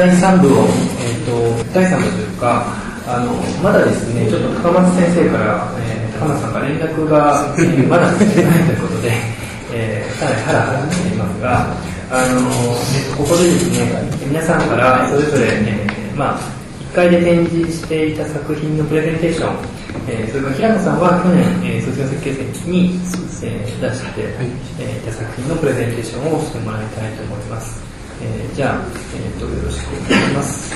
第3部を、えーと、第3部というかあのまだですねちょっと高松先生から、えー、高松さんから連絡が、えー、まだ来てないということで、えー、かなりハラハラしていますがあの、えー、ここでですね皆さんからそれぞれ、えー、まあ1階で展示していた作品のプレゼンテーション、えー、それから平野さんは去年、えー、卒業設計生に、えー、出して、はいえー、いた作品のプレゼンテーションをしてもらいたいと思います。えー、じゃあ、えーと、よろしくお願いします。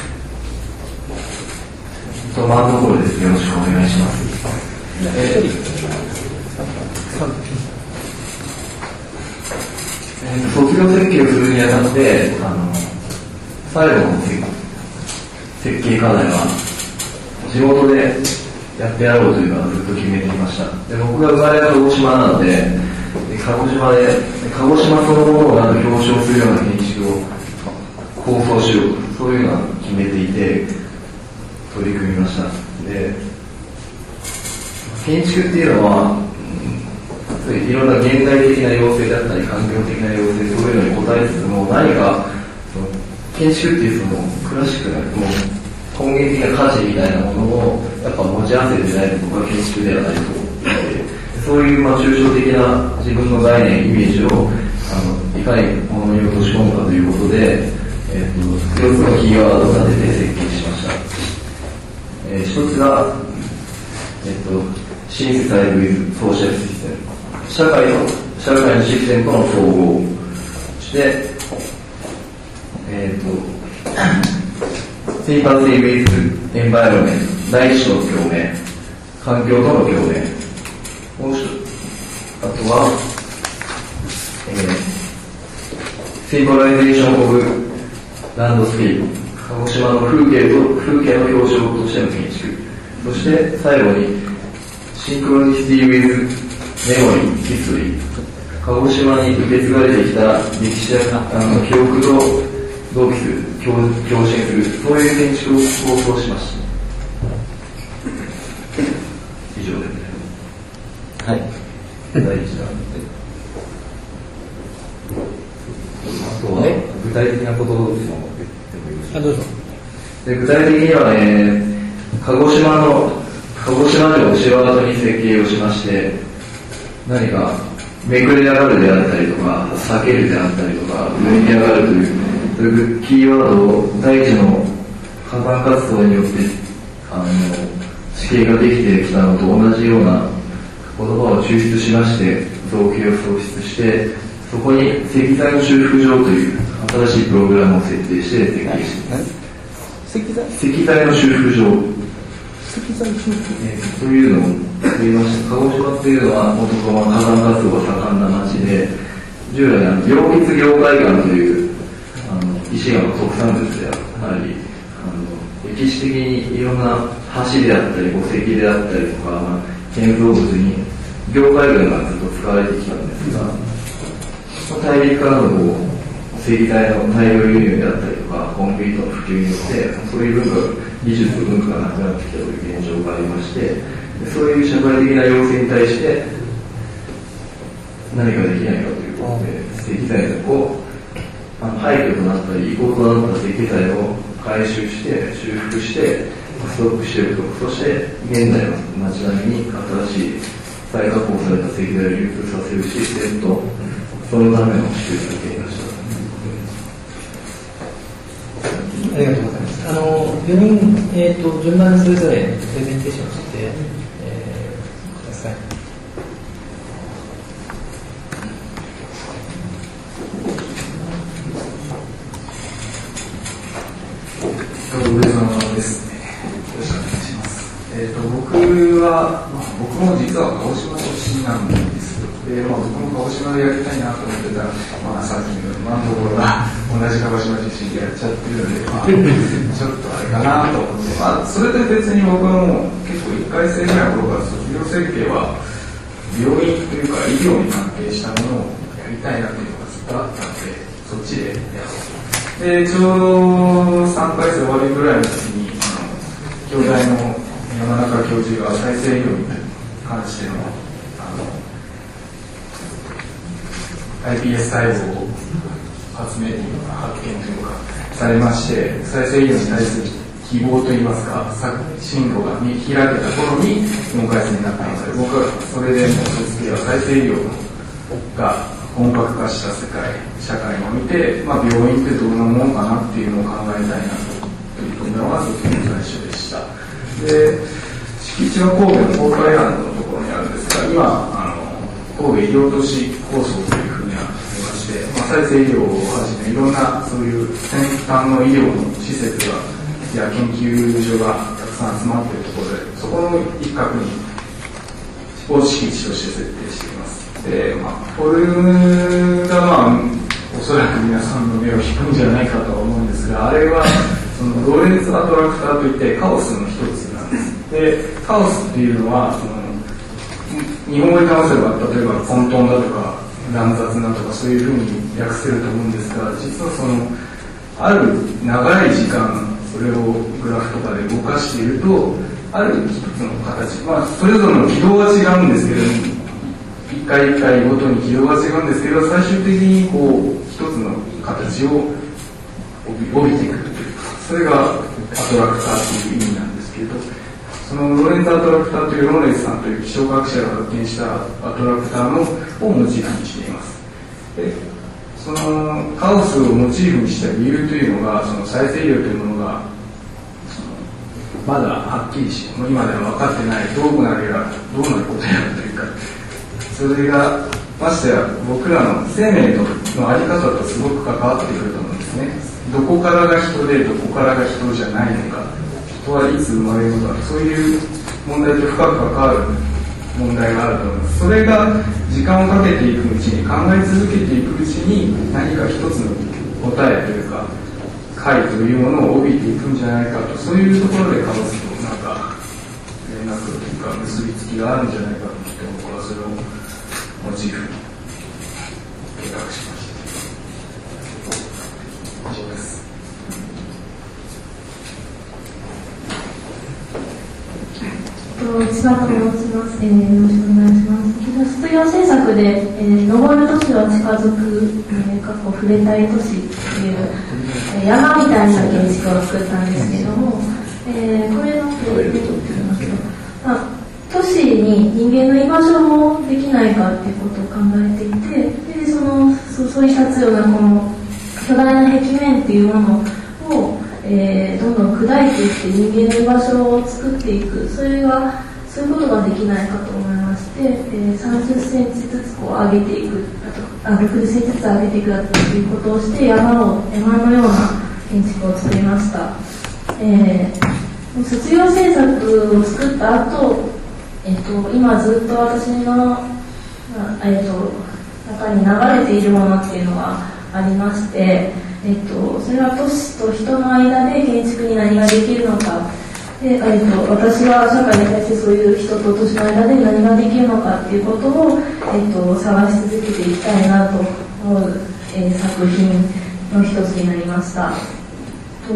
とマークホールです。よろしくお願いします。えー、えー、卒業設計をするにあたって、あの最後の設計課題は地元でやってやろうというのはずっと決めていましたで僕が生まれた鹿児島なので鹿児島で鹿児島そのものをなんか表彰するような構想しようそういうのは決めていて取り組みました。で建築っていうのは、うん、いろんな現代的な要請だったり環境的な要請そういうのに応えつつも何かその建築っていうそのクラシックなもう根源的な価値みたいなものをやっぱ持ち合わせてないと僕は建築ではないと。思ってそういうまあ抽象的な自分の概念イメージをあのいかにものに落とし込むかということで、えーと、4つのキーワードを立てて設計しました、えー、一つが、えーと、シンセサイズ・ウィズ・ソーシャル・システム。社会の社会のシステムとの統合。そしてえっ、ー、とシンパシー・ウィwith environment、第一種の共鳴、環境との共鳴、もう、あとは、えー、 symbolization of landscape、鹿児島の風景と、風景の表象としての建築、そして最後に、 synchronicity with memory history、鹿児島に受け継がれてきた歴史やあの記憶と同期する共共振するそういう建築を構想しました。以上です。はい。第一弾あとは、ね、具体的なことを言ってもいいですか？で具体的にはね鹿児島の鹿児島城を城跡に設計をしまして何かめくれ上がるであったりとか避けるであったりとか上に上がるというというキーワードを大地の火山活動によってあの地形ができてきたのと同じような言葉を抽出しまして造形を創出してそこに石材の修復場という新しいプログラムを設定して設計して石材の修復場石材修復、えー、というのを言いました鹿児島っていうのはもともと火山活動が盛んな町で従来あの溶密業海岸というあの石が特産物でありあの歴史的にいろんな橋であったり墓石であったりとか、まあ、建造物に業界群がずっと使われてきたんですが大陸からのこう石材の大量輸入であったりとかコンクリートの普及によってそういう文化技術文化がなくなってきたという現状がありましてそういう社会的な要請に対して何かできないかということで石材のこうあの廃墟となったり、遺構となった石材を回収して、修復して、ストックしておくと、そして現在の街並みに新しい再加工された石材を流通させるシステムと、そのための支給されていました。ありがとうございます。あの4人、えーと、順番にそれぞれプレゼンテーションして、えー、ください。上様です。よろしくお願いします。ええと、僕は、まあ、僕も実は鹿児島出身なんで。で、まあ、僕も鹿児島でやりたいなと思ってたら、まあ、さっきの今のところは同じ鹿児島出身でやっちゃってるので、まあ、ちょっとあれかなと思って、まあ、それで別に僕はもう結構1回生ぐらいの頃から卒業設計は、病院というか医療に関係したものをやりたいなっていうのがずっとあったので、そっちでやろう。で、ちょうど3回生終わりぐらいの時に、あの、兄弟の山中教授が再生医療に関してのあの iPS 細胞を発明というか発見というかされまして再生医療に対する希望といいますか進路が見開けた頃に4回生になったので僕はそれでもう次は再生医療が本格化した世界社会を見て、まあ、病院ってどんなものかなっていうのを考えたいなと取り組んだのが卒業最初でした。で敷地は神戸の東海岸のところにあるんですが今あの神戸医療都市構想再生医療をはじめいろんなそういう先端の医療の施設がや研究所がたくさん集まっているところでそこの一角にスポーツ敷地として設定しています。で、まあ、これがまあおそらく皆さんの目を引くんじゃないかとは思うんですがあれはそのローレンツアトラクターといってカオスの一つなんです。でカオスっていうのはその日本語に関せば例えば混沌だとか乱雑なとかそういうふうに訳せると思うんですが実はそのある長い時間それをグラフとかで動かしているとある一つの形。まあそれぞれの軌道は違うんですけれども一回一回ごとに軌道が違うんですけど最終的にこう一つの形を帯びていくというそれがアトラクターという意味なんですけどそのロレンツ・アトラクターというローレンスさんという気象学者が発見したアトラクターのをモチーフにしています。でそのカオスをモチーフにした理由というのがその再生医療というものがまだはっきりしもう今では分かってないどうなるやどうなることやらというか。それがましてや僕らの生命のの在り方とすごく関わってくると思うんですね。どこからが人でどこからが人じゃないのか。はいつ生まれるのかそういう問題と深く関わる問題があると思います。それが時間をかけていくうちに考え続けていくうちに何か一つの答えというか解というものを帯びていくんじゃないかとそういうところでカオスとなんか連絡というか結びつきがあるんじゃないかと思って僕はそれをモチーフに計画しました以上です。千葉と申します、えー、よろしくお願いします卒業制作で「えー、登る都市は近づく」えー、過去触れたい都市っていう、えー、山みたいな建築を作ったんですけども、えー、これのプレゼントって言いま、あ、都市に人間の居場所もできないかっていうことを考えていてでそのそそうい立つようなこの巨大な壁面っていうものをえー、どんどん砕いていって人間の居場所を作っていく。それがそういうことができないかと思いまして、えー、30センチずつこう上げていくあとあ60センチずつ上げていくということをして山を山のような建築を作りました、えー、卒業制作を作った後、えーと、今ずっと私の、えーと中に流れているものっていうのがありましてえっと、それは都市と人の間で建築に何ができるのかで、えっと、私は社会に対してそういう人と都市の間で何ができるのかっていうことを、えっと、探し続けていきたいなと思う、えー、作品の一つになりました。と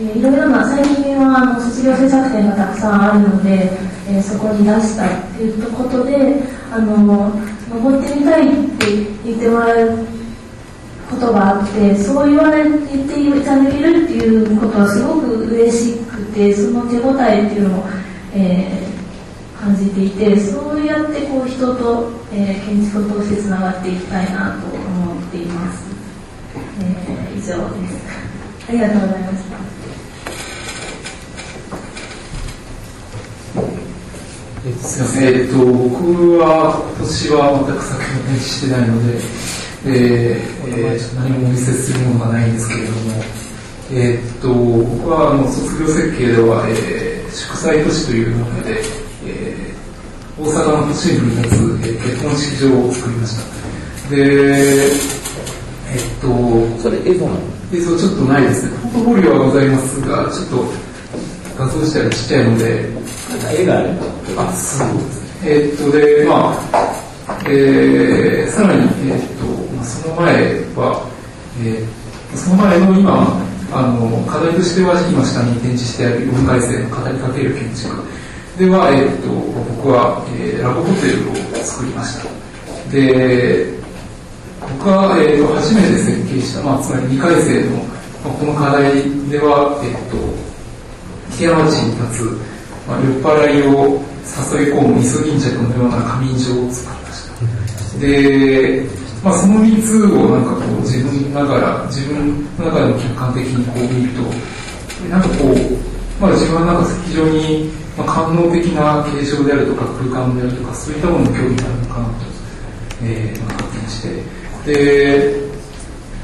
えー、いろいろな最近はあの卒業制作展がたくさんあるので、えー、そこに出したっていうことであの登ってみたいって言ってもらえることがあってそう言われていただけるっていうことはすごく嬉しくてその手応えっていうのを、えー、感じていてそうやってこう人と、えー、建築を通してつながっていきたいなと思っています、えー、以上です。ありがとうございました。すみません、えっと、僕は今年は全く作品をしてないのでえーえー、何もお見せするものがないんですけれども、えー、っと僕はあの卒業設計では、えー、祝祭都市というので、えー、大阪の都心部に立つ、えー、結婚式場を作りました。でえー、っとそれ映像なの？映像ちょっとないです。ねポートフォリオはございますがちょっと画像自体がちっちゃいので。絵がある？あそうです。ねえー、っとでまあえー、さらに、えーとまあ、その前は、えー、その前の今あの課題としては今下に展示してある4回生の語りかける建築では、えーと、僕は、えー、ラボホテルを作りましたで僕が、えーと、初めて設計した、まあ、つまり2回生の、まあ、この課題では、え、ー、と、木山地に立つ、まあ、酔っ払いを誘い込むイソギンチャクのような仮眠所を作りました。で、まあ、その3つをなんかこう自分ながら、自分の中でも客観的にこう見ると、なんかこう、まあ、自分はなんか非常に、まあ、官能的な継承であるとか空間であるとかそういったものに興味があるのかなと、えーまあ、発見して。で、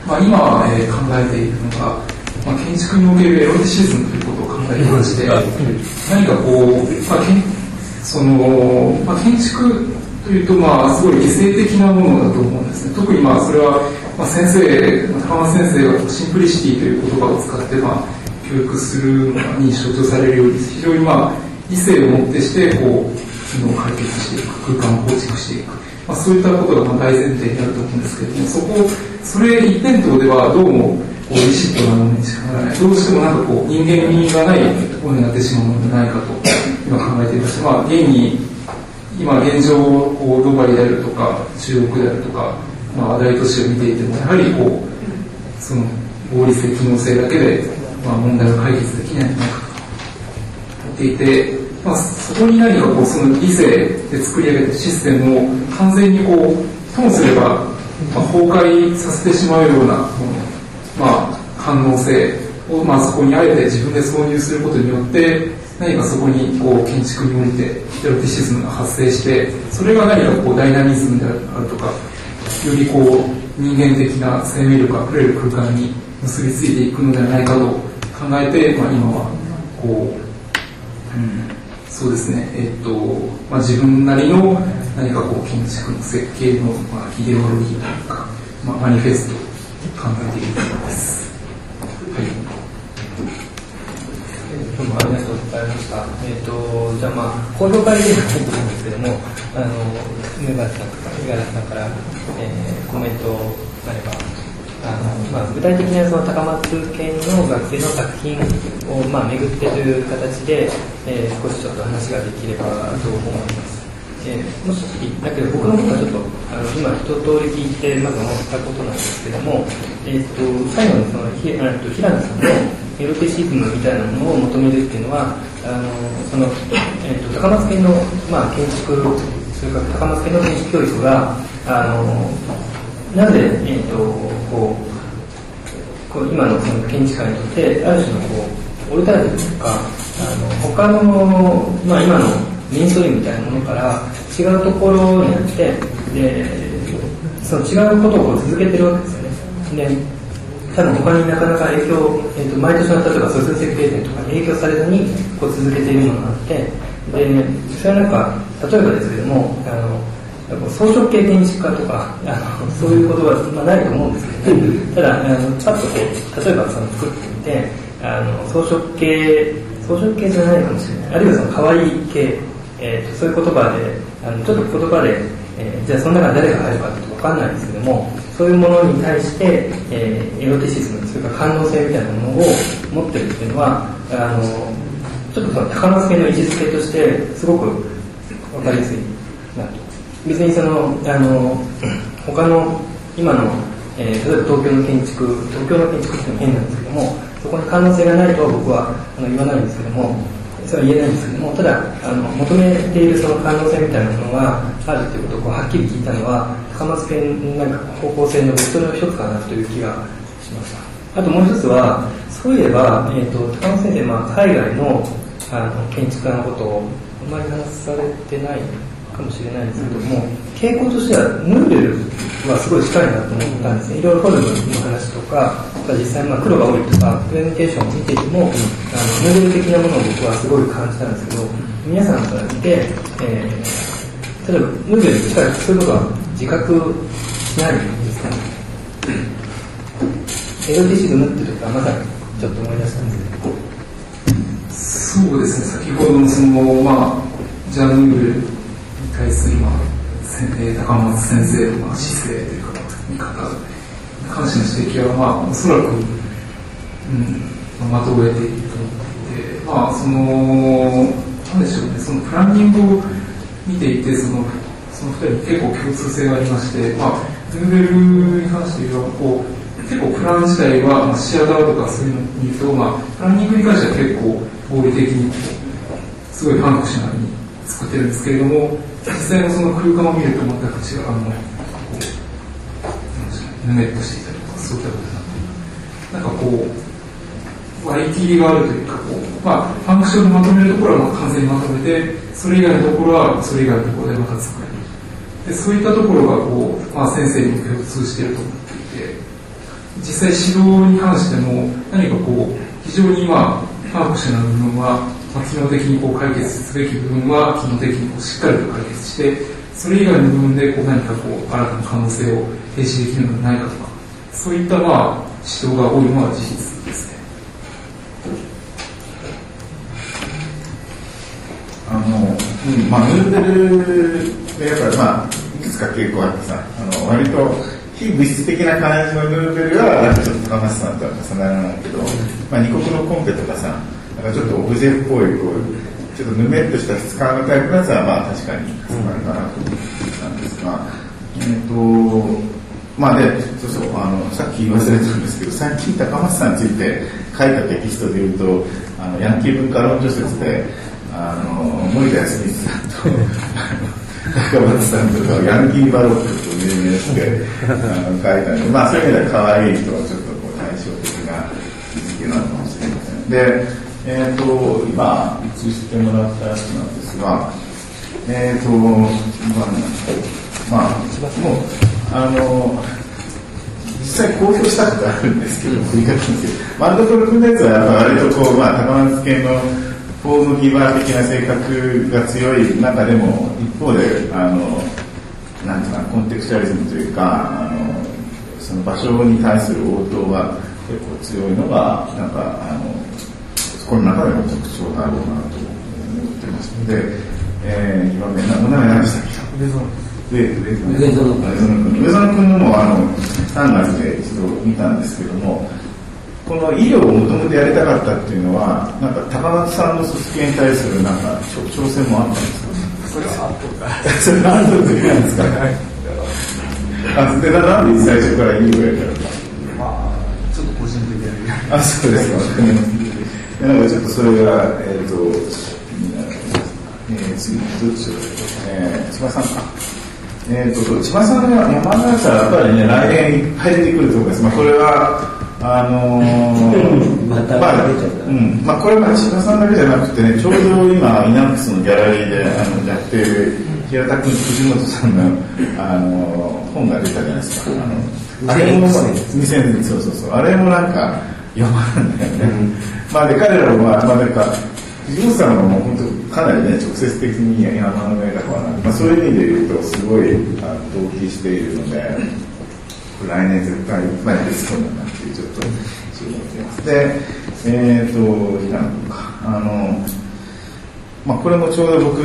まあ、今、えー、考えているのが、まあ、建築におけるエロティシズムということを考えていまして何かこう、まあ、けんその、まあ、建築というと、まあ、すごい理性的なものだと思うんですね。特にまあ、それは、まあ、先生、高松先生がシンプリシティという言葉を使って、まあ、教育するのに象徴されるように、非常にまあ、理性をもってして、こう、機能を解決していく、空間を構築していく。まあ、そういったことがまあ大前提になると思うんですけれども、そこ、それ一辺倒ではどうも、こう、リシットなものにしかならない。どうしてもなんかこう、人間味がないところになってしまうのではないかと、今考えていまして、まあ、現に、今現状こうドバイであるとか中国であるとか、まあ、大都市を見ていてもやはりこうその合理性機能性だけで、まあ、問題を解決できないんじゃないかと言っていて、まあ、そこに何かこうその理性で作り上げたシステムを完全にこうともすれば、まあ、崩壊させてしまうような、まあ、反応性を、まあ、そこにあえて自分で挿入することによって何かそこにこう建築においてエロティシズムが発生してそれが何かこうダイナミズムであるとかよりこう人間的な生命力あふれる空間に結びついていくのではないかと考えて、まあ、今はこう、うん、そうですねえっ、と、まあ、自分なりの何かこう建築の設計の、まあ、イデオロギーというか、まあ、マニフェストを考えているところです。はいどうもありがとうございました。えっ、ー、と、じゃあまあ、公表会ではないと思うんですけども、あの、梅原さんとか五十嵐さんから、えー、コメントがあれば、あの、まあ、具体的にはその高松県の学生の作品を、まあ、巡ってという形で、えー、少しちょっと話ができればと思います。えー、もし、だけど僕の方がちょっと、あの、今一通り聞いて、まず思ったことなんですけども、えっ、と、最後にその、ひあと平野さんの、エロティシズムみたいなものを求めるっていうのはあのその、えーと、高松県の、まあ、建築それから高松県の建築教育があのなぜ、えーと、こうこう今のその建築家にとってある種のこうオルタナティブというかあの他の、まあ、今のメインストリームみたいなものから違うところにあってでその違うことを続けてるわけですよね。で多分他になかなか影響、えーと、毎年の例えば卒業設計展とかに影響されずにこう続けているものがあってでそれはなんか例えばですけどもあの装飾系建築家とかあのそういうことは、まあ、ないと思うんですけど、ね、ただあのパッとこう例えばその作ってみてあの装飾系装飾系じゃないかもしれない。あるいはその可愛い系、えーと、そういう言葉であのちょっと言葉で、えー、じゃあその中に誰が入るかって分かんないんですけどもそういうものに対して、えー、エロティシズムそれから感動性みたいなものを持ってるっていうのはあのちょっとその高松系の位置づけとしてすごく分かりやすいなと。別にそのあの他の今の、えー、例えば東京の建築東京の建築っていうのは変なんですけどもそこに可能性がないとは僕はあの言わないんですけどもそれは言えないんですけどもただあの求めているその可能性みたいなものがあるということをはっきり聞いたのは高松県なんか方向性のベクトの一つかなという気がしました。あともう一つはそういえば、えーと、高松先生、まあ、海外のあの建築家のことをあまり話されてないかもしれないんですけども、傾向としてはヌーベルはすごい近いなと思ったんですね。いろいろフォルムの話とか実際まあ黒が多いとかプレゼンテーションを見ていても、あのヌーベル的なものを僕はすごい感じたんですけど皆さんから見て、えー、例えばヌーベルに近いそういうことは自覚しないんですかね。エロティシズムっていうところはまさにちょっと思い出したんですけど。そうですね。先ほどのそのまあジャンヌーベル対する、まあ、高松先生の、姿勢というか見方に関しての指摘は、まあ、おそらく、うん、まとえていると思っていて、まあ、その、なんでしょうね、そのプランニングを見ていて、その、その二人結構共通性がありまして、まあ、ヌーベルに関して言えばこう結構プラン自体は、まあ、シアターとかそういうのを見ると、まあ、プランニングに関しては結構合理的にすごいファンクショナルに作ってるんですけれども実際のその空間を見ると全く違うあの。こうぬめっとしていたりとかそういったことになってなんかこう割り切りがあるというかこう、まあ、ファンクションにまとめるところはまあ完全にまとめてそれ以外のところはそれ以外のところでまた作る。でそういったところがこう、まあ、先生にも共通していると思っていて実際指導に関しても何かこう非常にまあファンクショナル部分は、まあ、機能的にこう解決すべき部分は機能的にこうしっかりと解決してそれ以外の部分でこう何かこう新たな可能性を提示できるのではないかとかそういったまあ指導が多いのは事実ですね。あの、うん、まあ、ヌーベルで、やっぱりまあ、いくつか傾向あってさ、あの、割と、非物質的な感じのヌーベルは、ちょっと高橋さんとは重ならないけど、まあ、二国のコンペとかさ、なんかちょっとオブジェっぽい、こう、ちょっとぬめっとした質感のタイプのやつは、まあ、確かに重なるかなと思ったんですが、えっ、と、まあで、そうそう、あの、さっき言わせれたんですけど、最近高松さんについて書いたテキストで言うと、あの、ヤンキー文化論著説で、あの、森田康光さんと、高松さんとかヤンキーバロックと有名して、あの、書いたんで、まあそういう意味では可愛いとはちょっとこう対照的な位置づけなのかもしれません。で、えっ、と、今、映してもらったやつなんですが、えっ、と、まあ、まあ、もう、あの、実際公表したことあるんですけど、振り返ったんですけど、ワンドトル君のやつは割とこう、まあ、高松系のフォームギバー的な性格が強い中でも、一方で、あの、なんていうかな、コンテクチュアリズムというか、あの、その場所に対する応答が結構強いのが、なんか、あの、この中でも特徴だろうなと思ってますので、えー、今目、名前何でしたっけ上上園君。上園君のもあの3月で一度見たんですけどもこの医療をもともとやりたかったっていうのはなんか高松さんの卒業に対するなんか挑戦もあったんですか？それは後かそれは後でなんですか。あでなんで最初から医療やりたかったまあちょっと個人的に。あそうですかなんかちょっとそれがえっ、ー、とえー、次どっちえー、千葉さんかえーと、千葉さんの山のやっぱりね、来年いってくると思います。まあ、これは、あのー、またまあ、うん、まあ、これは千葉さんだけじゃなくてね、ちょうど今、イナックスのギャラリーであのやっている平田君、藤本さんの、あのー、本が出たじゃないですか。あのあれも、2000年、そうそうそう、あれもなんか、読まなんだよね。まあ、で、彼らも、まあ、なんか、藤本さんはもう本当かなりね直接的に山の上だから、まあ、そういう意味で言うとすごいあ同期しているので来年絶対いっぱい出そうだなっていうちょっと注目してますでえっ、ー、と平野君かあのまあこれもちょうど僕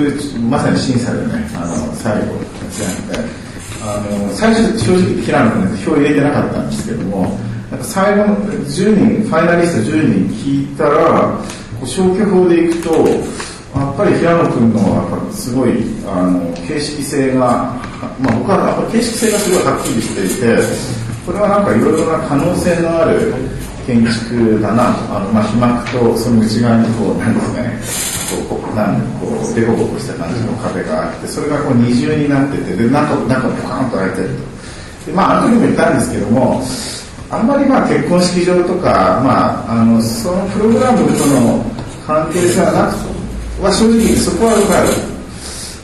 まさに審査でねあの最後やってあの最初正直平野君票入れてなかったんですけどもなんか最後の10人ファイナリスト10人聞いたら消去法でいくとやっぱり平野君のやっぱすごいあの形式性が、まあ、僕はやっぱ形式性がすごいはっきりしていてこれはなんかいろいろな可能性のある建築だなとあの、まあ、被膜とその内側にこうなんですかねこうなんこうデコボコした感じの壁があってそれがこう二重になっててで中中ポカンと開いてると。でまああの時も言ったんですけどもあんまりまあ結婚式場とか、まあ、あのそのプログラムとの関係性はなくは正直そこはよくある。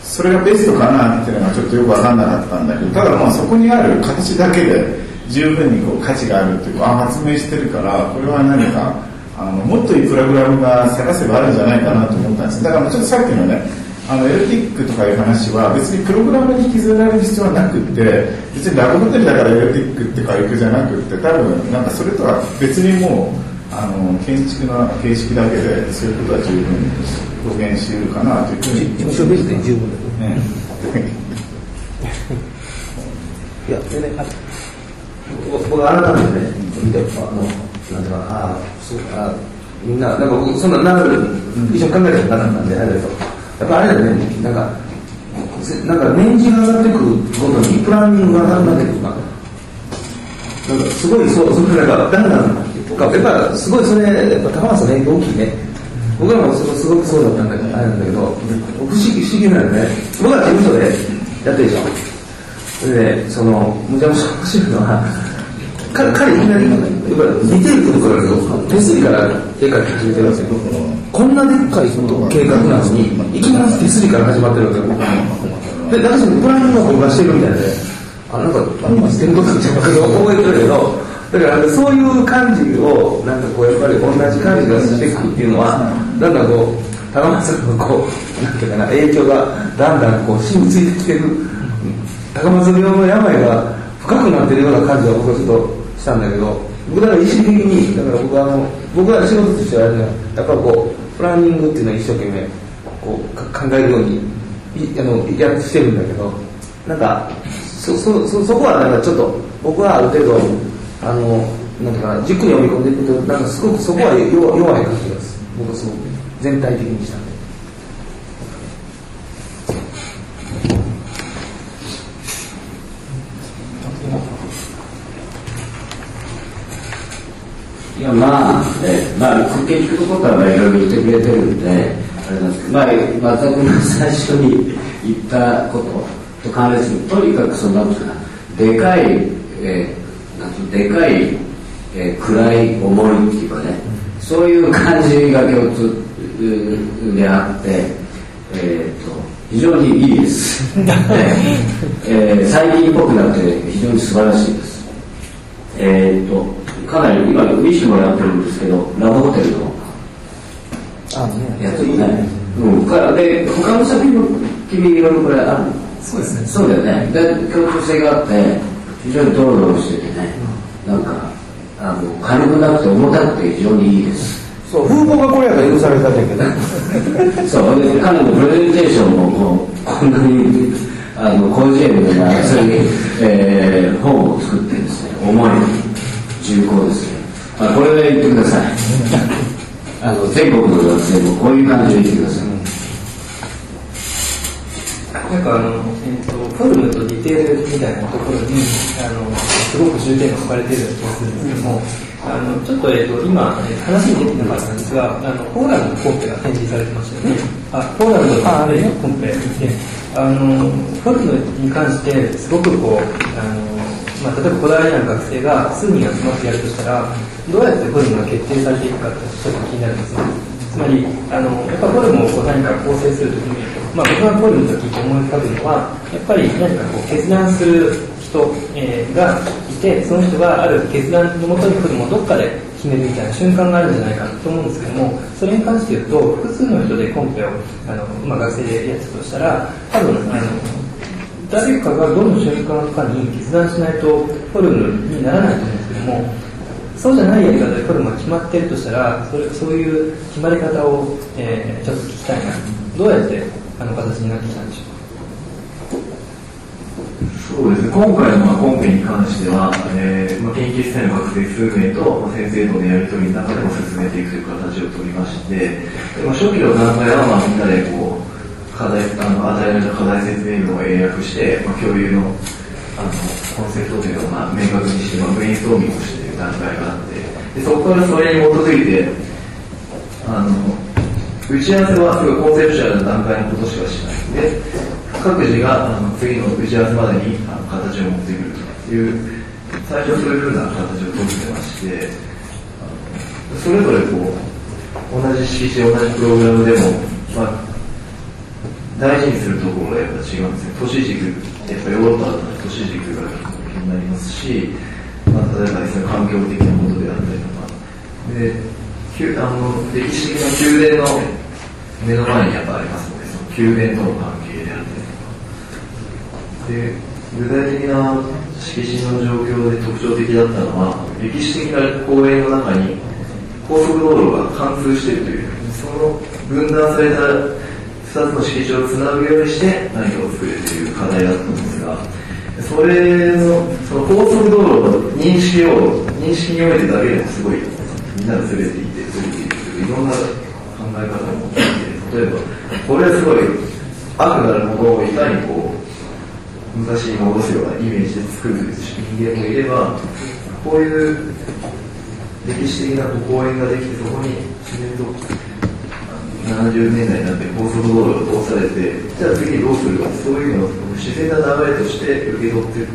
それがベストかなっていうのがちょっとよく分かんなかったんだけどただまあそこにある形だけで十分にこう価値があるっていうか発明してるからこれは何かあのもっといいプログラムが探せばあるんじゃないかなと思ったんです。だからちょっとさっきのねあのエロティックとかいう話は別にプログラムに引きずられる必要はなくって別にラブホテルだからエロティックって回復じゃなくって多分なんかそれとは別にもうあの建築の形式だけでそういうことは十分表現しうるかなというふうに。事務所ベースで十分だよ。ね。いや全然僕改めてね見てあのなんていうかああそうかみんななんか僕そんななる一緒に考えたことなかったんであれだとやっぱあれだねなんかなんか年次が上がってくるごとにプランニングが上がるまでとかなんかすごいそうそれなんかだんだんやっぱすごいそれやっぱ高松さんの影響大きいね。僕らもすごくそうだったんだけどあれなんだけど不思議不思議なのね。僕ら事務所でやってるでしょ。それでそのむちゃむちゃ面白いのは彼彼いきなりやっぱ似てるところから手すりから絵描き始めてるんですよ。こんなでっかい計画なのにいきなり手すりから始まってるわけよ。でだからそのプランニングは僕がしてるみたいであなんか今してることって覚えてるけど。だからそういう感じをなんかこうやっぱり同じ感じがしていくっていうのはなんかこう高松さんのこうなんていうかな影響がだんだんこう染みついてきてる。高松病の病が深くなってるような感じは僕はちょっとしたんだけど僕だから意識的にだから僕はあの僕は仕事としてはやるのはやっぱこうプランニングっていうのは一生懸命こう考えるようにあのやしてるんだけどなんかそそそそこはなんかちょっと僕はある程度あのなんていうかなじっくり読み込んでいくとなんかすごくそこは弱弱い感じがする。僕はすごく全体的にしたんで。いやまあ、えまあ、結局僕はまあいろいろ言ってくれてるんで、あれなんですけど、まあ、松田君が最初に言ったことと関連する、とにかくその、なんですか、でかい、えー、なんでかい、えー、暗い思いっていうかね、そういう感じが共通であって、えーと、非常にいいです、えー、最近っぽくなって非常に素晴らしいです。えーとかなり今ミシもやってるんですけどラブホテルのやつね、うん、からで他の作品も君いろいろこれあるそうですね。そうだよね。で共通性があって非常にドロドロしててね、なんかあの軽くなくて重たくて非常にいいです。そう風貌がこれやから許されたんだけど。ね そうで彼のプレゼンテーションもこうこんなにあの広辞苑みたいなそういう、えー、本を作ってですね重い重厚ですね。あ、これで言ってください。あの、全国の学生もこういう感じで言ってください。なんかあの、えっ、と、フォルムとディテールみたいなところに、あの、すごく重点が置かれているような気がするんですけども、あの、ちょっと、えっ、と、今、えー話に出てなかったんですが、あの、ポーランドのコンペが展示されてましたよね。あ、ポーランドのコンペで、あの、フォルムに関して、すごくこう、あの、まあ、例えばこだわりの学生が数人集まってやるとしたら、どうやってフォルムが決定されていくかってちょっと気になるんですね。つまり、あの、やっぱフォルムをこう何か構成するときに、まあ、僕がフォルムと聞いて思い浮かぶのは、やっぱり何かこう決断する人、えーがいて、その人がある決断のもとにフォルムをどっかで決めるみたいな瞬間があるんじゃないかと思うんですけども、それに関して言うと、複数の人でコンペを、あの、まあ、学生でやってたとしたら、多分、あの、誰かがどの瞬間かに決断しないとフォルムにならないと思うんですけどもそうじゃないやり方でフォルムが決まってるとしたらそれそういう決まり方を、えーちょっと聞きたいな。どうやってあの形になってきたんでしょう？そうですね、今回のまあコンペに関しては、えーまあ、研究室内の学生数名とまあ先生とのやり取りの中でも進めていくという形を取りまして、まあ、初期の段階はまあみんなでこう課題あの与えられた課題説明文を英訳して、まあ、共有のあのコンセプトというのをまあ明確にして、まあ、ブレインストーミングをしている段階があって、でそこからそれに基づいて、あの打ち合わせはすごいコンセプチュアルな段階のことしかしない。で各自があの次の打ち合わせまでにあの形を持ってくるという最初そういうふうな形をとってましてそれぞれこう同じ式して同じプログラムでも、まあ、大事にするところがやっぱ違うんですね都市軸やっぱヨーロッパだったら都市軸が気になりますし、まあ、例えばですね環境的なことであったりとか。であの歴史的な宮殿の目の前にやっぱありますので、その宮殿との関係であったりとか。で、具体的な敷地の状況で特徴的だったのは、歴史的な公園の中に高速道路が貫通しているという、その分断されたつの敷地をつなぐようにして何かを作るという課題だったんですが、それの、その高速道路の認識を、認識においてだけでもすごい、みんながずれていて、ずれているといういろんな考え方を持っていて、例えば、これはすごい悪なるものをいかにこう、昔に戻すようなイメージで作る人間もいれば、こういう歴史的な公園ができて、そこに自然と70年代になって高速道路が通されて、じゃあ次どうするか、そういうのを自然な流れとして受け取って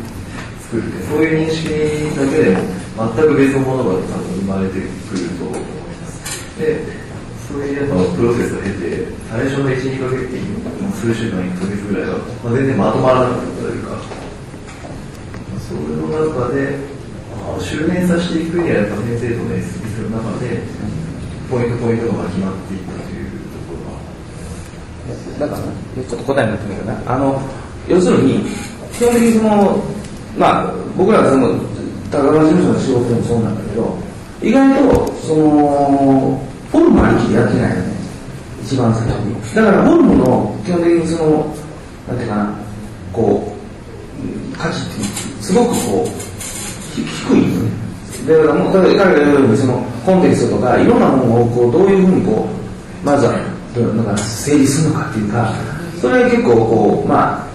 作るそういう認識だけでも全く別のものが多分生まれてくると思います。でそういうやっぱプロセスを経て、最初の1、2ヶ月、数週間、1ヶ月ぐらいは、まあ、全然まとまらなかったというか、それの中で、修練させていくには、やっぱ先生とね、する中で、ポイントポイントが決まっていったというところは。だから、ちょっと答えになってみるかな。あの、要するに、基本的にその、まあ、僕らその、高川事務所の仕事でもそうなんだけど、意外と、その、フォルムありきでやってないよね。一番最初に。だからフォルムの、基本的にその、なんていうかな、こう、価値ってすごくこう、低いよね。だからもう、彼が言うように、その、コンテキストとか、いろんなものをこう、どういうふうにこう、まずは、だから整理するのかっていうか、それは結構こう、まあ、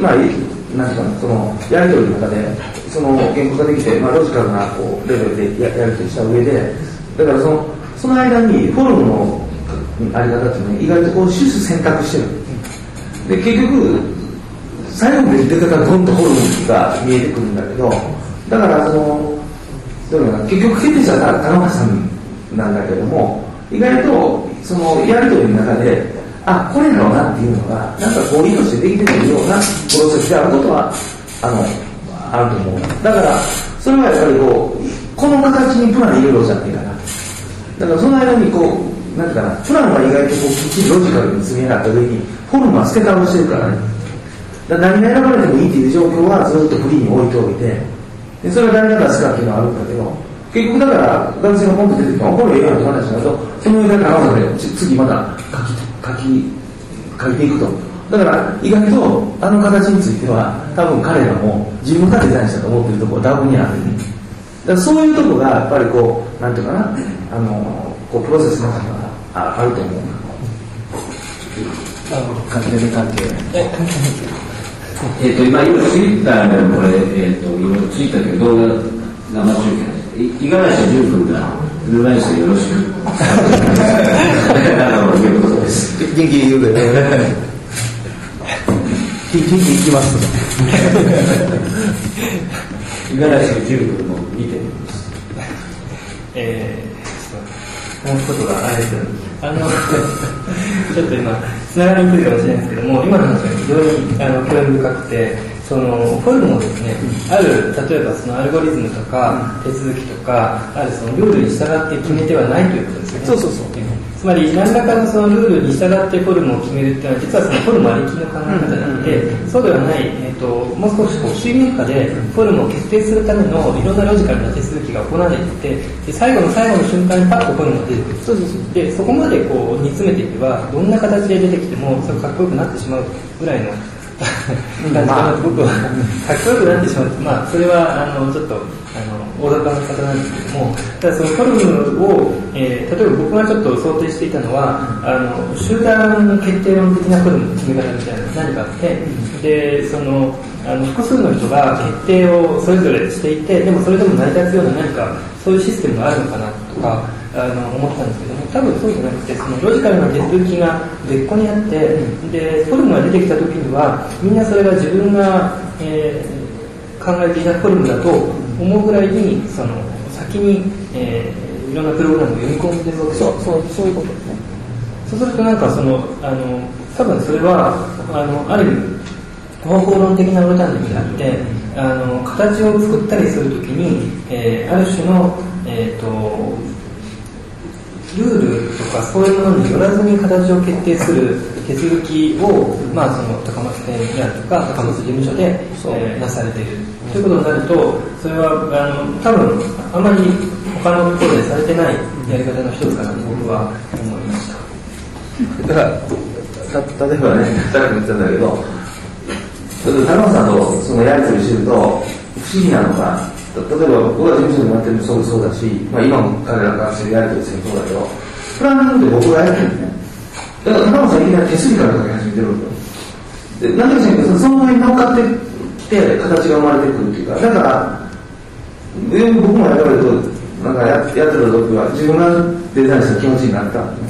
まあ、なんていうかな、その、やり取りの中で、その、言語化できて、まあ、ロジカルな、こう、レベルでややり取りした上で、だからその、その間にフォルムのあり方っていうのは意外とこう種選択してる。で結局最後に出てからどんどんフォルムが見えてくるんだけどだからそのどうか結局決定者は田中さんなんだけども意外とそのやり取りの中であこれだろうなっていうのがなんかこう意図してできてるようなプロセスであることはあのあると思うだからそれはやっぱりこうこの形にプラン入れろじゃないかなだからその間にこう、なんていうかな、プランは意外とこうきっちりロジカルに積み上がった上に、フォルムは捨て顔してるからね。だから何が選ばれてもいいっていう状況はずっとフリーに置いておいて、でそれは誰が出すかっていうのはあるんだけど、結局だから学生がポンと出てきても、これええやんって話になると、その上から合わせて次また書き、書き、書いていくと。だから意外とあの形については多分彼らも自分がデザインしたと思ってるところダブにある、ね、だからそういうとこがやっぱりこうなんていうかなあのこうプロセスの中にはああると思う関係で関係えっと今今ツイッターでこれえっ、ー、といろいろツイッターで動画生中継五十嵐淳君が車椅子でよろしく。あのいうことです元気言うで元気行きます。五十嵐淳君も見てみます。えー話すことがあれですあの ちょっと今つながりにくいかもしれないですけども今の話は非常にあの興味深くてそのフォルムをですね。ある例えばそのアルゴリズムとか手続きとかあるそのルールに従って決めてはないということですよね。そうそうそう。つまり何らかのそのルールに従ってフォルムを決めるっていうのは実はそのフォルムありきの考え方なので、そうではない、えーと、もう少しこう水面下でフォルムを決定するためのいろんなロジカルな手続きが行われていてで最後の最後の瞬間にパッとフォルムが出てくる。そうそうそう。でそこまでこう煮詰めていけばどんな形で出てきてもそれかっこよくなってしまうぐらいの感じかな僕はかっこよくなってしまう。まあそれはあのちょっとあの大雑把な方なんですけども。ただそのフォルムを、えー、例えば僕がちょっと想定していたのはあの集団決定論的なフォルムの決め方みたいな何かあって。でそのあの複数の人が決定をそれぞれしていてでもそれでも成り立つような何かそういうシステムがあるのかなとかあの思ったんですけど。も多分そうじゃなくてそのロジカルな手続きが別個にあってでフォルムが出てきた時にはみんなそれが自分が、えー、考えていたフォルムだと思うぐらいにその先に、えー、いろんなプログラムを読み込んでるわけです。そうそうそういうことですね。そうするとなんかそのあの多分それはあのある意味方法論的なオルタナティブであってあの形を作ったりするときに、えー、ある種の、えーとルールとかそういうものによらずに形を決定する手続きを、まあ、その高松店であるとか高松事務所で、えー、なされている。ということになるとそれはあの多分あまり他のところでされてないやり方の一つかなと僕は思いました。だから例えばね誰か言ってたんだけど高松さんとそのやり取りしてると不思議なのが例えば僕が事務所になってるのもそうだし、まあ、今も彼らが学生やりとりしてるそうだけどプランニングって僕がやってるんね。だから高野さんいきなり手すりから書き始めてるわけで何でか知らないけどその前に乗っかってきて形が生まれてくるっていうか。だからで僕もやっぱりなんかややってた時は自分がデザインした気持ちになった。んで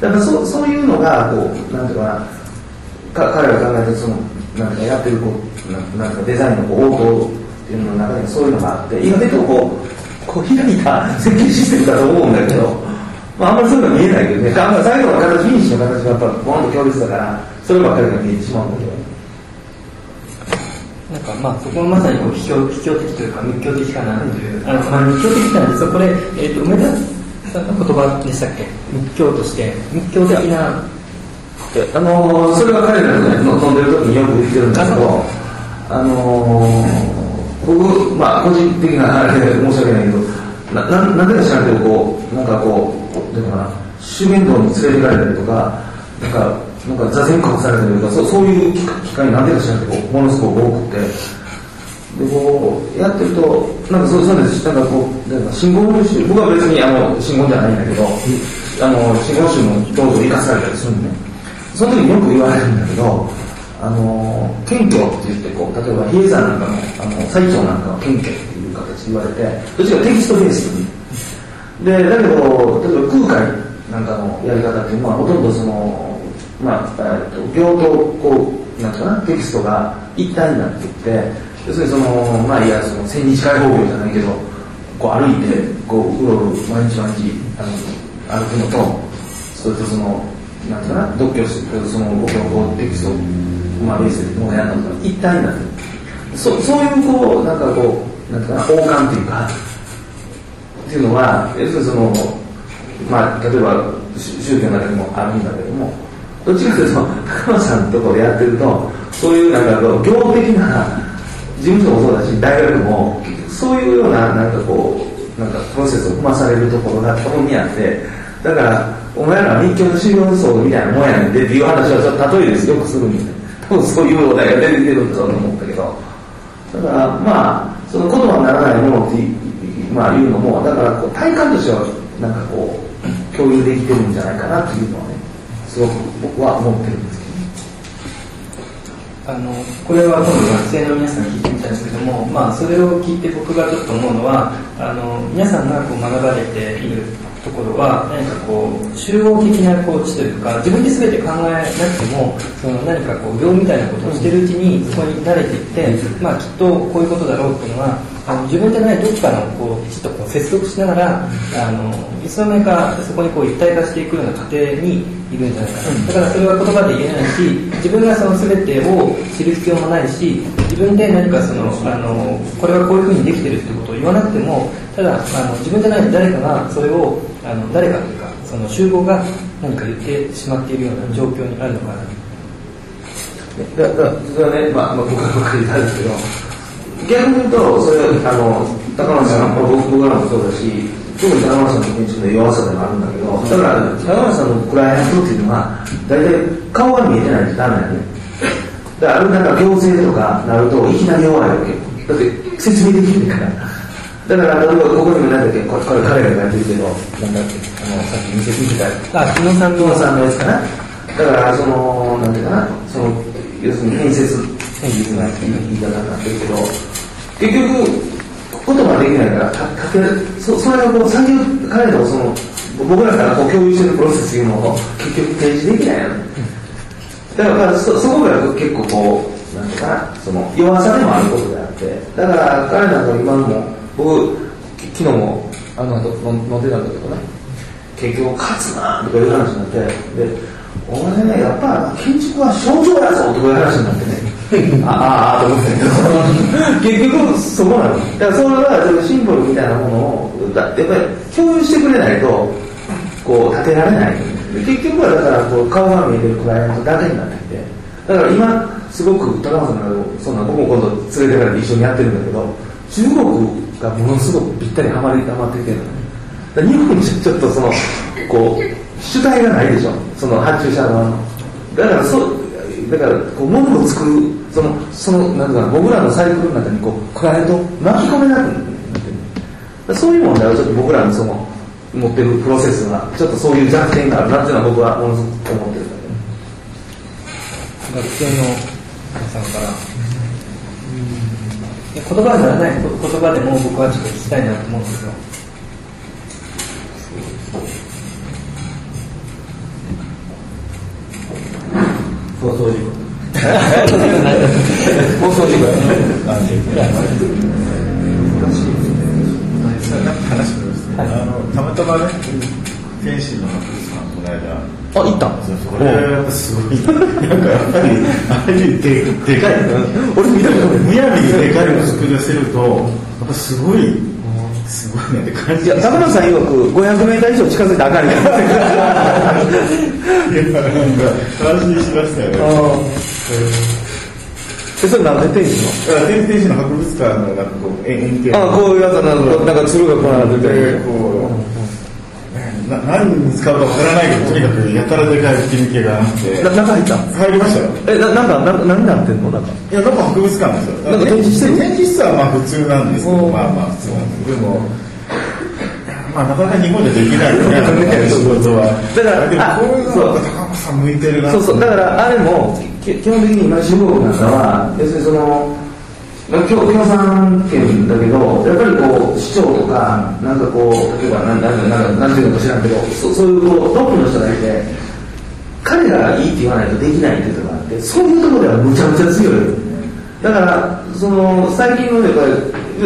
だからそそういうのがこうなんていうかな。か彼が考えてそのなんかやってるこうななんかデザインのこう応答っていうのの中にそういうのがあって今でとこうこう開いた設計システムだと思うんだけど、まあ、あんまりそういうのは見えないけどね。あんまり最後の形フィニッシュの形がやっぱボンと強烈だからそればっかりが見えてしまうんだけど。なんかまあそこはまさにこう秘境秘境的というか密教的かなという、あのまあ密教的なんですよ。これ、えー、と梅田さんの言葉でしたっけ？密教として。密教的な。あのーそれは彼らがね飲んでる時によく言ってるんだけどあのー僕まあ個人的なあれで申し訳ないけどな ななんでか知らんけどこうなんかこうどういうかな修験道に連れてかれたりとかなんかなんか座禅隠されたりとかそそういう機機会なんでか知らんけどものすごく多くて。でこうやってるとなんかそうそうです。なんかこうなんか信号の集僕は別にあの信号じゃないんだけどあの信号集の道具を生かされたりするんで、ね、その時によく言われるんだけどあの謙虚って言ってこう例えば比叡山なんかのあの最長なんかは謙虚っていう形で言われてどっちかテキストベースに？でだけど例えば空海なんかのやり方っていうのはほとんどそのまあ、えっと行とこうなんていうかなテキストが一体になっていって要するにそのまあいやその千日開放業じゃないけどこう歩いてこううろうろ毎日毎日あの歩くのとそれとそのなんていうかな読経してその僕のこうテキストまあベースでもうやるのが一体になってる。そそういうこうなんかこうなんか王冠っていうかっていうのは要するにそのまあ例えば宗教の中にもあるんだけどもどっちかというと高松さんのところでやってるとそういうなんかこう業的な事務所もそうだし大学もそういうようななんかこうなんかプロセスを踏まされるところが好みあってだからお前らは密教の修行僧みたいなもんやねんでっていう話はちょっと例えです。よくするみたいな多分そういうお題が出てきてるんだと思ったけど。だからまあその言葉にならないものっていうまあいうのもだからこう体感としてはなんかこう共有できてるんじゃないかなっていうのはねすごく僕は思ってるんです。あのこれは今度学生の皆さんに聞いてみたんですけども、まあ、それを聞いて僕がちょっと思うのはあの皆さんがこう学ばれているところは何かこう集合的なコーチというか自分で全て考えなくてもその何かこう業みたいなことをしてるうちにそこに慣れていって、まあ、きっとこういうことだろうっていうのはあの自分じゃないどっかのこうきちっとこう接続しながらあのいつの間にかそこにこう一体化していくような過程にいるんじゃないかなだからそれは言葉で言えないし自分がその全てを知る必要もないし自分で何かそのあのこれはこういうふうにできてるってことを言わなくてもただあの自分じゃない誰かがそれをあの誰かというかその集合が何か言ってしまっているような状況にあるのかな。だだそれはね、まあ、まあ、僕は僕は言ったんですけど逆に言うとそれあの高松さんこれ僕僕らもそうだし特に高松さんの建築の弱さでもあるんだけどだから高松さんのクライアントっていうのは大体顔が見えてないとダメなんね。だからなんか行政とかなるといきなり弱いわけ。だって説明できるから。だから例えばここにもなんだっけここれ彼がやってるけどなんだっけあのさっき見せてみたあ日野さん日野さんのやつかな。だからそのなんていうかなその要するに建設戦術が言い方になってるけど結局言葉できないからかかけそそれがこう作業彼のその僕らからこう共有してるプロセスいうのを結局提示できないよねだからそそこが結構こうなんていうかなその弱さでもあることであってだから彼なんか今も僕昨日もあの後飲んでたんだけどね結局勝つなとかいう話になってでお前ねやっぱ建築は症状やぞとかいう話になってね。ああああと思って結局そこなのだからそれはちょっとシンボルみたいなものをやっぱり共有してくれないとこう立てられない。で結局はだからこう顔が見えてるクライアントだけになってきて。だから今すごく高松さんがそんな僕も今度連れてから一緒にやってるんだけど中国がものすごくぴったりはまりはまってきてるの日本にちょっとそのこう主体がないでしょ。その発注者側の。だからそうだからこう物を作るそのそのなんか僕らのサイクルの中にこうクライアントを巻き込めなくなそういう問題はちょっと僕らのその持ってるプロセスがちょっとそういう弱点があるなっていうのは僕はものすごく思ってる学生の皆さんから言葉にならない言葉でも僕はちょっと聞きたいなと思うんですよ。放送事故放送事故話しますあのたまたまね天使のこの間あ行ったんですこれすごいなんかやっぱりああいうででかい俺見たことないむやみにでかいの作らせるとやっぱすごいすごいなって感じい やさん曰く500メーター以上近づいたらあかんねんいやな んか安心しましたよねえそれなんで天使だから天天使の博物館のなんかこう円形の。あこういうやつなんかなんか鶴がこうなって。てでこうな何に使うかわからないけどとにかくやたらでかい吹き抜けがあって。な中入った？入りましたよ。えななんかな何なってんの？なんかいや、なんか博物館ですよ。なんか展示してる？展示室はまあ普通なんですけど、まあまあ普通なんですでも、まあなかなか日本でできないよね、あの仕事は。だからでもこういうのあは高岡さん向いてるな。そうそう。だからあれもき基本的に今中国なんかは要するにそのまあ共共産権だけどやっぱりこう市長とかなんかこう例えばなんていうのか知らんけどそそういうこうトップの人がいて彼らがいいって言わないとできないっていうとこがあってそういうところではむちゃむちゃ強い。だからその最近のやっぱ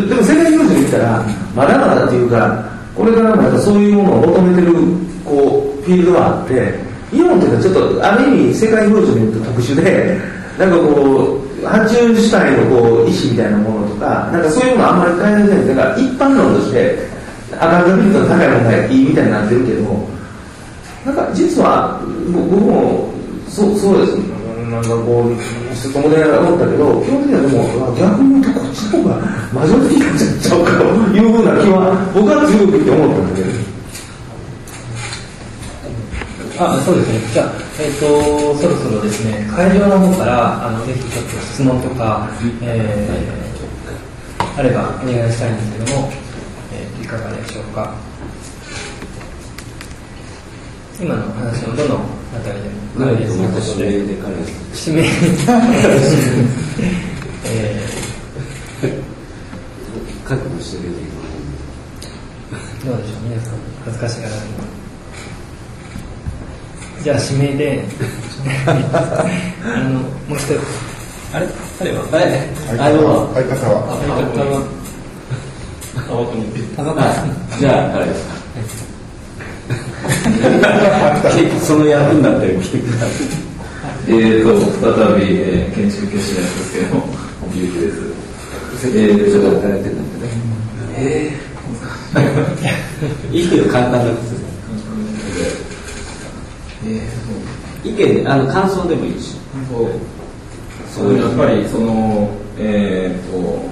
りでも世界標準で見たらまだまだっていうかこれからもやっぱそういうものを求めてるこうフィールドがあって日本っていうのはちょっとある意味世界標準で言うと特殊でなんかこう発注主体のこう意思みたいなものとかなんかそういうものあんまり変えられない。だから一般論としてアカデミーの高いものがいいみたいになってるけどなんか実は僕もそうそうですなんかこうちょっと思いなが思ったけど基本的にはでも逆に言うとこっちの方がマジョリティになっちゃうかというふうな気は僕は強くって思ったんだけど。あそうですね。じゃあ、えっとそろそろですね会場の方からあのぜひちょっと質問とか、えーあればお願いしたいんですけども、えーいかがでしょうか？今の話のどのあたりで？も何い 指名で彼指名え覚悟してるどうでしょう？皆さん恥ずかしがらずにじゃあ指名であのもう一人。あれ？彼は？あれ相方は。相方は？相方はじゃあ誰ですか。その役になってる来てくださいえーと、再び、えー建築教師なんですけども、ゆうきです。えーちょっとと、働いてるんだけどい。いけど簡単なことです意見あの感想でもいいし。そう。そうやっぱりそのえー、と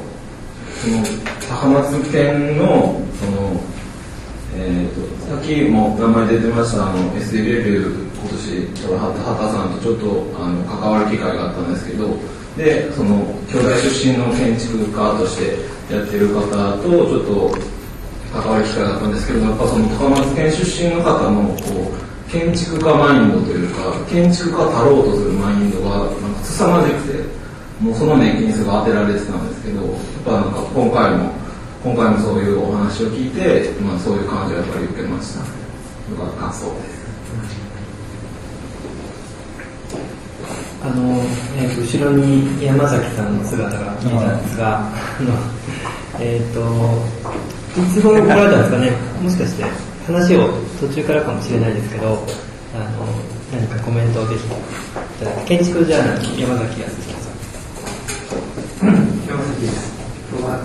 その高松県のそのえー、とさっきも名前出てましたあの SD レビュー今年と畑さんとちょっとあの関わる機会があったんですけどでその京大出身の建築家としてやってる方とちょっと関わる機会があったんですけどやっぱその高松県出身の方のこう建築家マインドというか建築家たろうとするマインドがなんか凄まじくてもうその年金数が当てられてたんですけどやっぱなんか今回も今回もそういうお話を聞いて、まあ、そういう感じをやっぱり受けました。のが感想です。あの、えーと後ろに山崎さんの姿が見えたんですが、あのえっ、と、いつ頃来られたんですかね、もしかして話を途中からかもしれないですけど、あの何かコメントをぜひ、建築ジャーナルの山崎康之さん。山崎です。今日は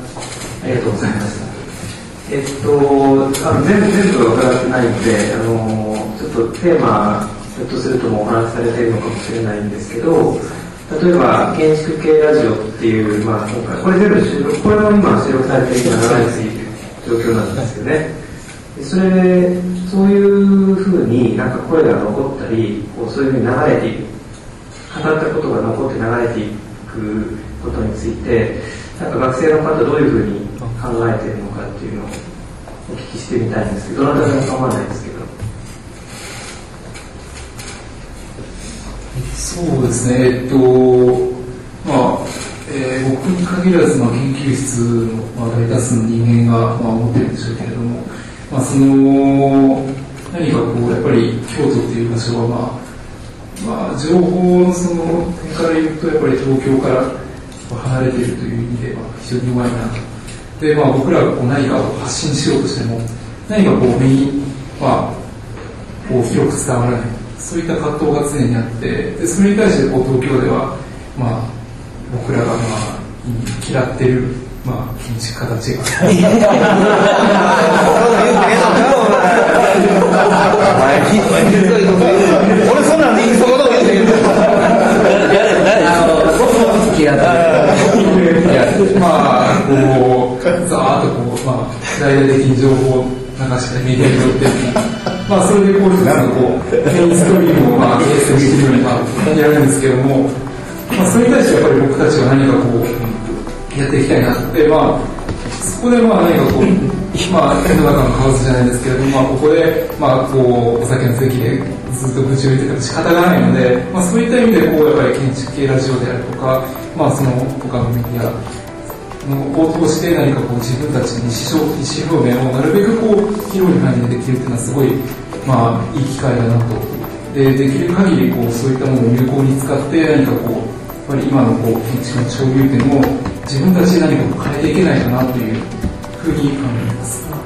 ありがとうございました。えっと、あの全部全部伺ってないので、あのちょっとテーマ、ひょっとするともお話しされているのかもしれないんですけど、例えば建築系ラジオっていう、まあ今回、これ全部収録、これも今収録されて今流れてい状況なんですよね。それで、そういうふうになんか声が残ったり、こうそういうふうに流れている。語ったことが残って流れていくことについて、なんか学生の方どういうふうに考えてるのかっていうのをお聞きしてみたいんですけど、どなたでも構わないですけど。そうですね、えっと、まあ、えー僕に限らず、まあ、研究室の、まあ、大多数の人間が、まあ、思ってるんでしょうけれども、まあ、その何かこうやっぱり京都っていう場所は、まあまあ、情報のその点から言うとやっぱり東京から離れているという意味では非常に弱いなと。で、まあ、僕らがこう何かを発信しようとしても何かこう目に、まあ、こう広く伝わらないそういった葛藤が常にあってでそれに対してこう東京では、まあ、僕らが、まあ、嫌ってる、まあ、建築家たちが。俺そんなん言いそうなこと言ってるまあ、こう、ざーっとこう、まあ、大々的に情報を流してメディアによって、まあ、それでこう、一つのこう、メインストリームをまあ、形成できるようにまあやるんですけども、まあ、それに対してやっぱり僕たちは何かこう、やっていきたいなって、まあ、そこでまあ何かこう、まあ、世の中のカオスじゃないですけれども、まあ、ここで、まあ、こう、お酒の席でずっと愚痴を言ってても仕方がないので、まあ、そういった意味で、こう、やっぱり建築系ラジオであるとか、まあ、その他のメディアのを通して何かこう自分たちの意思表意思表明をなるべくこう広い範囲でできるっていうのはすごい、まあ、いい機会だなと。で、できる限りこうそういったものを有効に使って何かこう、やっぱり今のこう建築の潮流点を自分たちで何か変えていけないかなというふうに考えます。